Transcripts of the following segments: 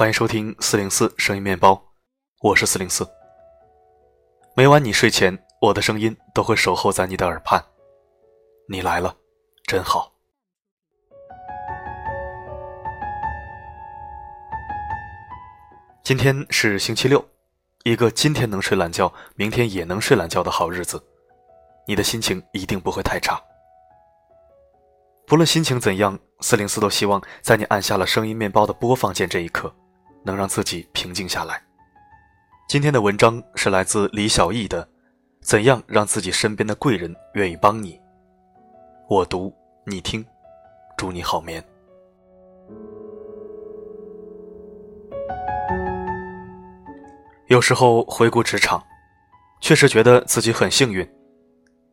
欢迎收听四零四声音面包，我是四零四。每晚你睡前，我的声音都会守候在你的耳畔。你来了，真好。今天是星期六，一个今天能睡懒觉，明天也能睡懒觉的好日子。你的心情一定不会太差。不论心情怎样，四零四都希望在你按下了声音面包的播放键这一刻。能让自己平静下来。今天的文章是来自李小艺的《怎样让自己身边的贵人愿意帮你》。我读，你听，祝你好眠。有时候回顾职场，确实觉得自己很幸运，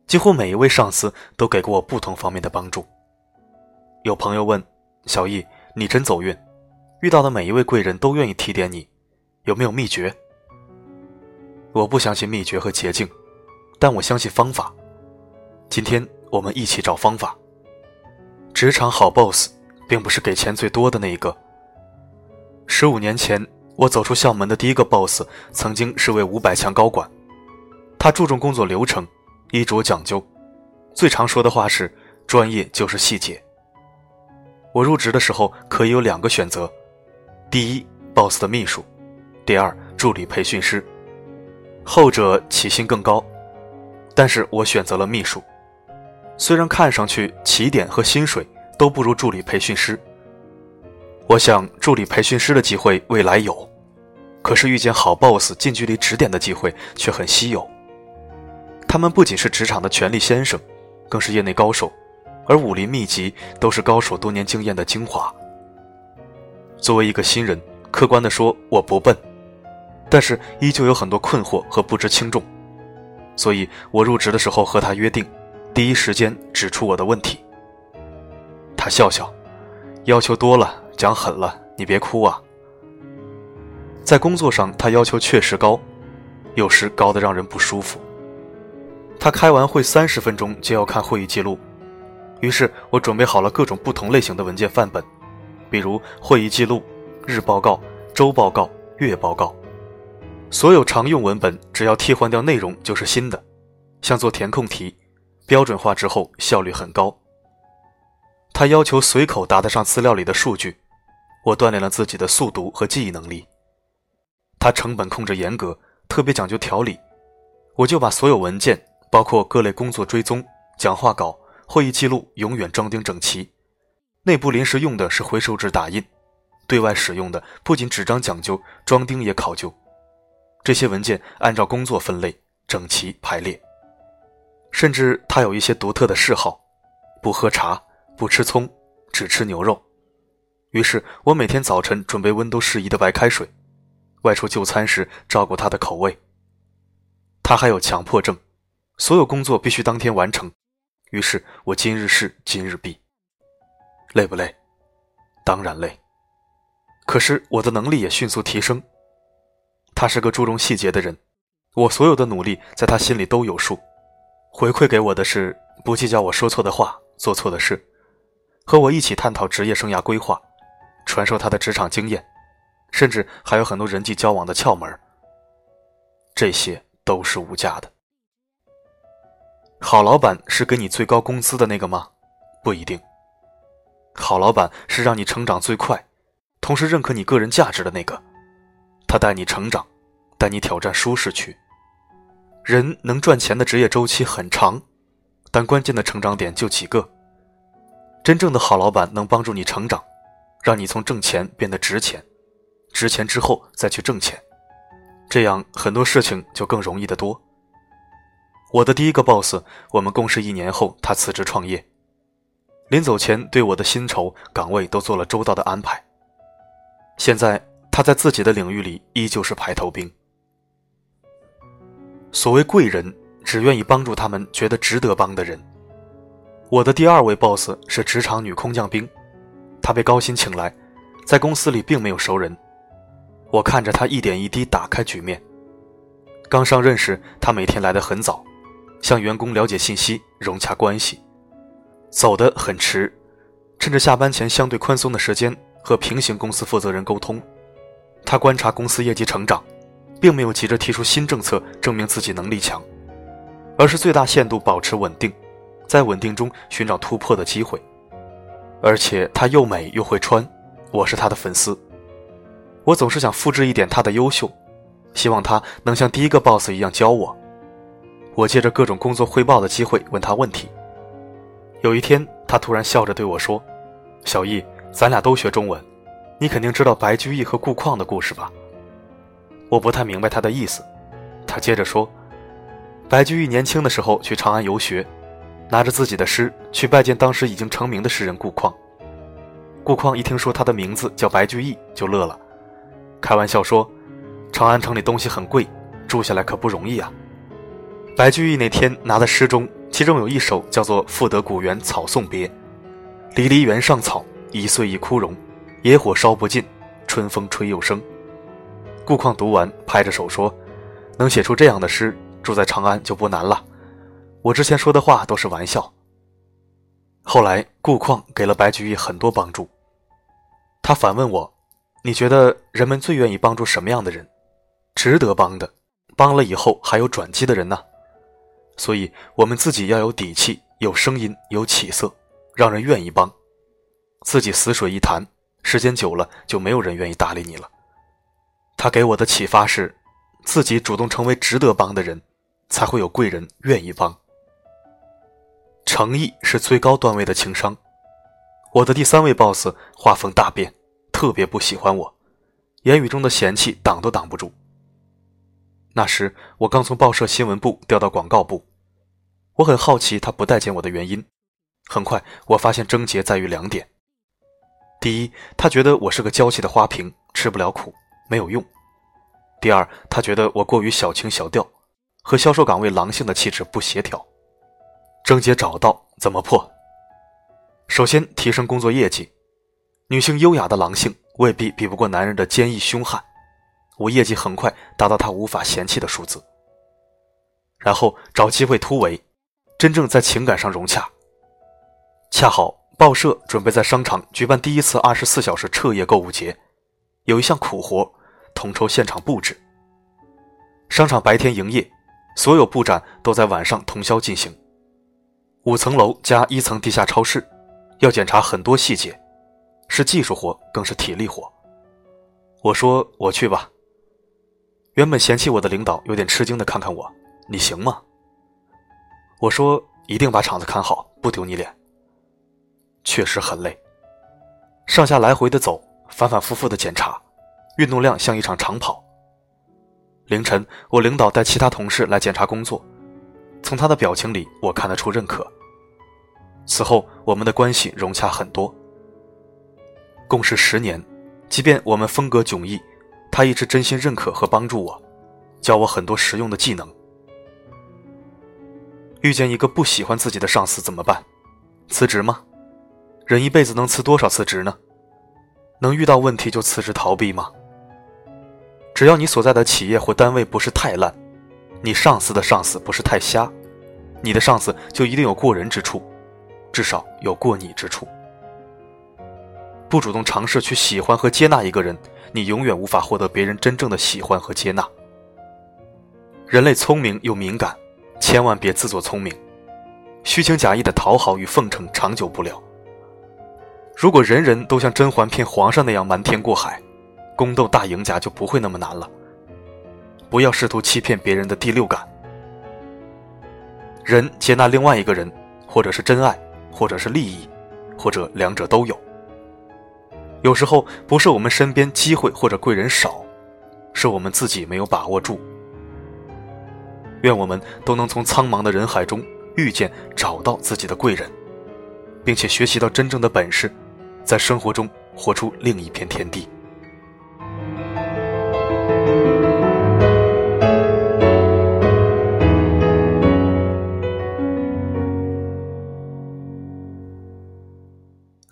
几乎每一位上司都给过我不同方面的帮助。有朋友问小艺：“你真走运。”遇到的每一位贵人都愿意提点你，有没有秘诀？我不相信秘诀和捷径，但我相信方法。今天我们一起找方法。职场好 boss，并不是给钱最多的那一个。十五年前，我走出校门的第一个 boss，曾经是位五百强高管。他注重工作流程，衣着讲究，最常说的话是“专业就是细节”。我入职的时候可以有两个选择。第一，boss 的秘书；第二，助理培训师。后者起薪更高，但是我选择了秘书。虽然看上去起点和薪水都不如助理培训师，我想助理培训师的机会未来有，可是遇见好 boss 近距离指点的机会却很稀有。他们不仅是职场的权力先生，更是业内高手，而武林秘籍都是高手多年经验的精华。作为一个新人，客观的说，我不笨，但是依旧有很多困惑和不知轻重，所以我入职的时候和他约定，第一时间指出我的问题。他笑笑，要求多了，讲狠了，你别哭啊。在工作上，他要求确实高，有时高的让人不舒服。他开完会三十分钟就要看会议记录，于是我准备好了各种不同类型的文件范本。比如会议记录、日报告、周报告、月报告，所有常用文本只要替换掉内容就是新的，像做填空题，标准化之后效率很高。他要求随口答得上资料里的数据，我锻炼了自己的速读和记忆能力。他成本控制严格，特别讲究条理，我就把所有文件，包括各类工作追踪、讲话稿、会议记录，永远装订整齐。内部临时用的是回收纸打印，对外使用的不仅纸张讲究，装订也考究。这些文件按照工作分类，整齐排列。甚至他有一些独特的嗜好，不喝茶，不吃葱，只吃牛肉。于是我每天早晨准备温度适宜的白开水，外出就餐时照顾他的口味。他还有强迫症，所有工作必须当天完成。于是我今日事今日毕。累不累？当然累。可是我的能力也迅速提升。他是个注重细节的人，我所有的努力在他心里都有数。回馈给我的是不计较我说错的话、做错的事，和我一起探讨职业生涯规划，传授他的职场经验，甚至还有很多人际交往的窍门。这些都是无价的。好老板是给你最高工资的那个吗？不一定。好老板是让你成长最快，同时认可你个人价值的那个。他带你成长，带你挑战舒适区。人能赚钱的职业周期很长，但关键的成长点就几个。真正的好老板能帮助你成长，让你从挣钱变得值钱，值钱之后再去挣钱，这样很多事情就更容易得多。我的第一个 boss，我们共事一年后，他辞职创业。临走前，对我的薪酬、岗位都做了周到的安排。现在，他在自己的领域里依旧是排头兵。所谓贵人，只愿意帮助他们觉得值得帮的人。我的第二位 boss 是职场女空降兵，她被高薪请来，在公司里并没有熟人。我看着她一点一滴打开局面。刚上任时，她每天来得很早，向员工了解信息，融洽关系。走得很迟，趁着下班前相对宽松的时间和平行公司负责人沟通，他观察公司业绩成长，并没有急着提出新政策证明自己能力强，而是最大限度保持稳定，在稳定中寻找突破的机会。而且她又美又会穿，我是她的粉丝。我总是想复制一点她的优秀，希望她能像第一个 boss 一样教我。我借着各种工作汇报的机会问她问题。有一天，她突然笑着对我说：“小易，咱俩都学中文，你肯定知道白居易和顾况的故事吧？”我不太明白她的意思。她接着说：“白居易年轻的时候去长安游学。”拿着自己的诗去拜见当时已经成名的诗人顾况。顾况一听说他的名字叫白居易，就乐了，开玩笑说：“长安城里东西很贵，住下来可不容易啊。”白居易那天拿的诗中，其中有一首叫做《赋得古原草送别》：“离离原上草，一岁一枯荣。野火烧不尽，春风吹又生。”顾况读完，拍着手说：“能写出这样的诗，住在长安就不难了。”我之前说的话都是玩笑。后来顾况给了白居易很多帮助。他反问我：“你觉得人们最愿意帮助什么样的人？值得帮的，帮了以后还有转机的人呢？所以我们自己要有底气，有声音，有起色，让人愿意帮。自己死水一潭，时间久了就没有人愿意搭理你了。”他给我的启发是：自己主动成为值得帮的人，才会有贵人愿意帮。诚意是最高段位的情商。我的第三位 boss 画风大变，特别不喜欢我，言语中的嫌弃挡都挡不住。那时我刚从报社新闻部调到广告部，我很好奇他不待见我的原因。很快我发现症结在于两点：第一，他觉得我是个娇气的花瓶，吃不了苦，没有用；第二，他觉得我过于小情小调，和销售岗位狼性的气质不协调。症结找到，怎么破？首先提升工作业绩。女性优雅的狼性未必比不过男人的坚毅凶悍。我业绩很快达到他无法嫌弃的数字。然后找机会突围，真正在情感上融洽。恰好报社准备在商场举办第一次二十四小时彻夜购物节，有一项苦活，统筹现场布置。商场白天营业，所有布展都在晚上通宵进行。五层楼加一层地下超市，要检查很多细节，是技术活，更是体力活。我说我去吧。原本嫌弃我的领导有点吃惊的看看我，你行吗？我说一定把场子看好，不丢你脸。确实很累，上下来回的走，反反复复的检查，运动量像一场长跑。凌晨，我领导带其他同事来检查工作，从他的表情里，我看得出认可。此后，我们的关系融洽很多。共事十年，即便我们风格迥异，他一直真心认可和帮助我，教我很多实用的技能。遇见一个不喜欢自己的上司怎么办？辞职吗？人一辈子能辞多少次职呢？能遇到问题就辞职逃避吗？只要你所在的企业或单位不是太烂，你上司的上司不是太瞎，你的上司就一定有过人之处。至少有过你之处。不主动尝试去喜欢和接纳一个人，你永远无法获得别人真正的喜欢和接纳。人类聪明又敏感，千万别自作聪明，虚情假意的讨好与奉承长久不了。如果人人都像甄嬛骗皇上那样瞒天过海，宫斗大赢家就不会那么难了。不要试图欺骗别人的第六感。人接纳另外一个人，或者是真爱。或者是利益，或者两者都有。有时候不是我们身边机会或者贵人少，是我们自己没有把握住。愿我们都能从苍茫的人海中遇见、找到自己的贵人，并且学习到真正的本事，在生活中活出另一片天地。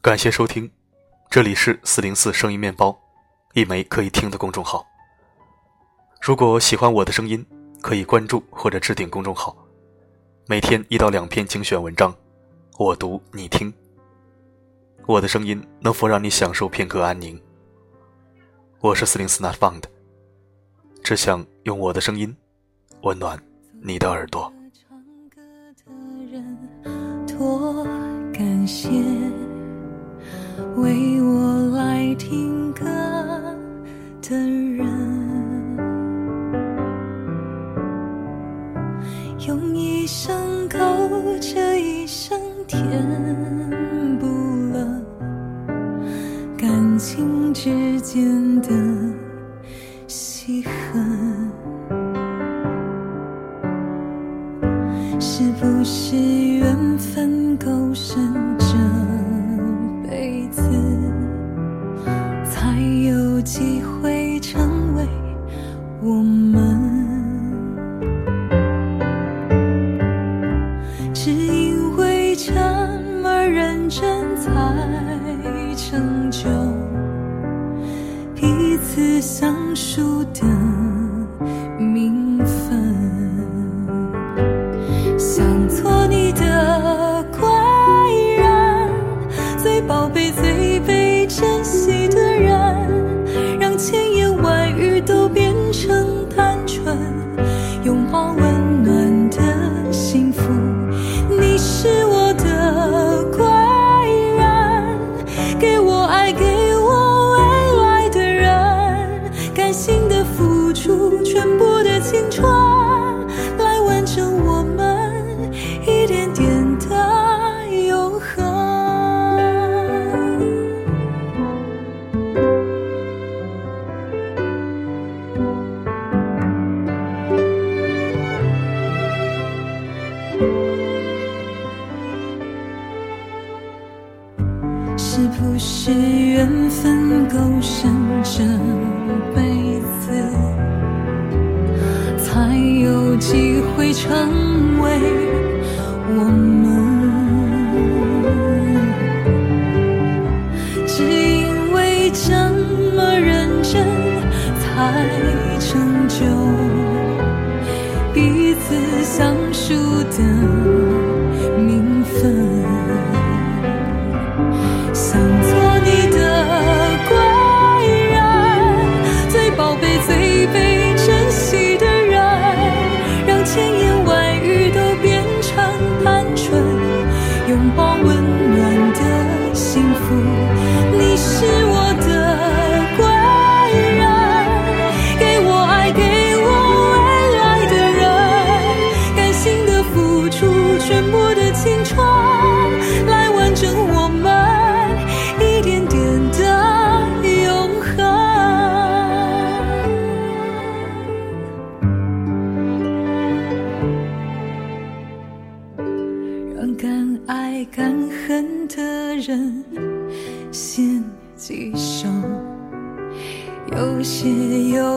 感谢收听，这里是四零四声音面包，一枚可以听的公众号。如果喜欢我的声音，可以关注或者置顶公众号，每天一到两篇精选文章，我读你听。我的声音能否让你享受片刻安宁？我是四零四 Not Found，只想用我的声音温暖你的耳朵。多感谢为我一点点的永恒。是不是缘分够深，这辈子才有机会成为我们？人先几首，有些有